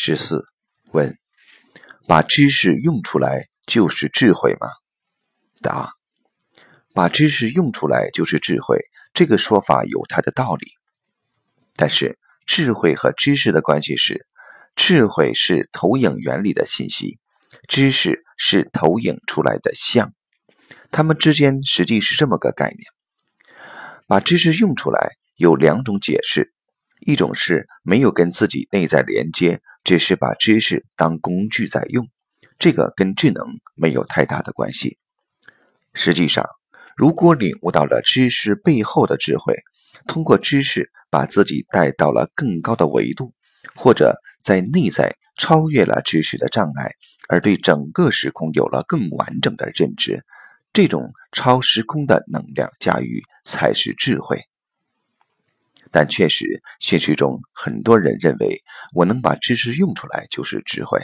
十四问：把知识用出来就是智慧吗？答：把知识用出来就是智慧，这个说法有它的道理。但是，智慧和知识的关系是：智慧是投影原理的信息，知识是投影出来的像，它们之间实际是这么个概念。把知识用出来有两种解释，一种是没有跟自己内在连接，只是把知识当工具在用，这个跟智能没有太大的关系。实际上，如果领悟到了知识背后的智慧，通过知识把自己带到了更高的维度，或者在内在超越了知识的障碍，而对整个时空有了更完整的认知，这种超时空的能量驾驭才是智慧。但确实，现实中很多人认为，我能把知识用出来就是智慧。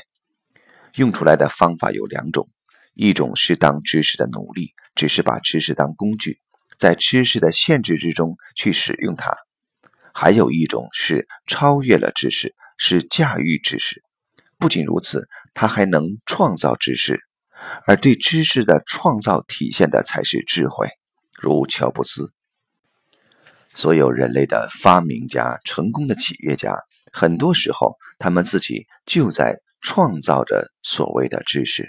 用出来的方法有两种：一种是当知识的奴隶，只是把知识当工具。在知识的限制之中去使用它，还有一种是超越了知识，是驾驭知识。不仅如此，它还能创造知识，而对知识的创造体现的才是智慧。如乔布斯，所有人类的发明家、成功的企业家，很多时候他们自己就在创造着所谓的知识。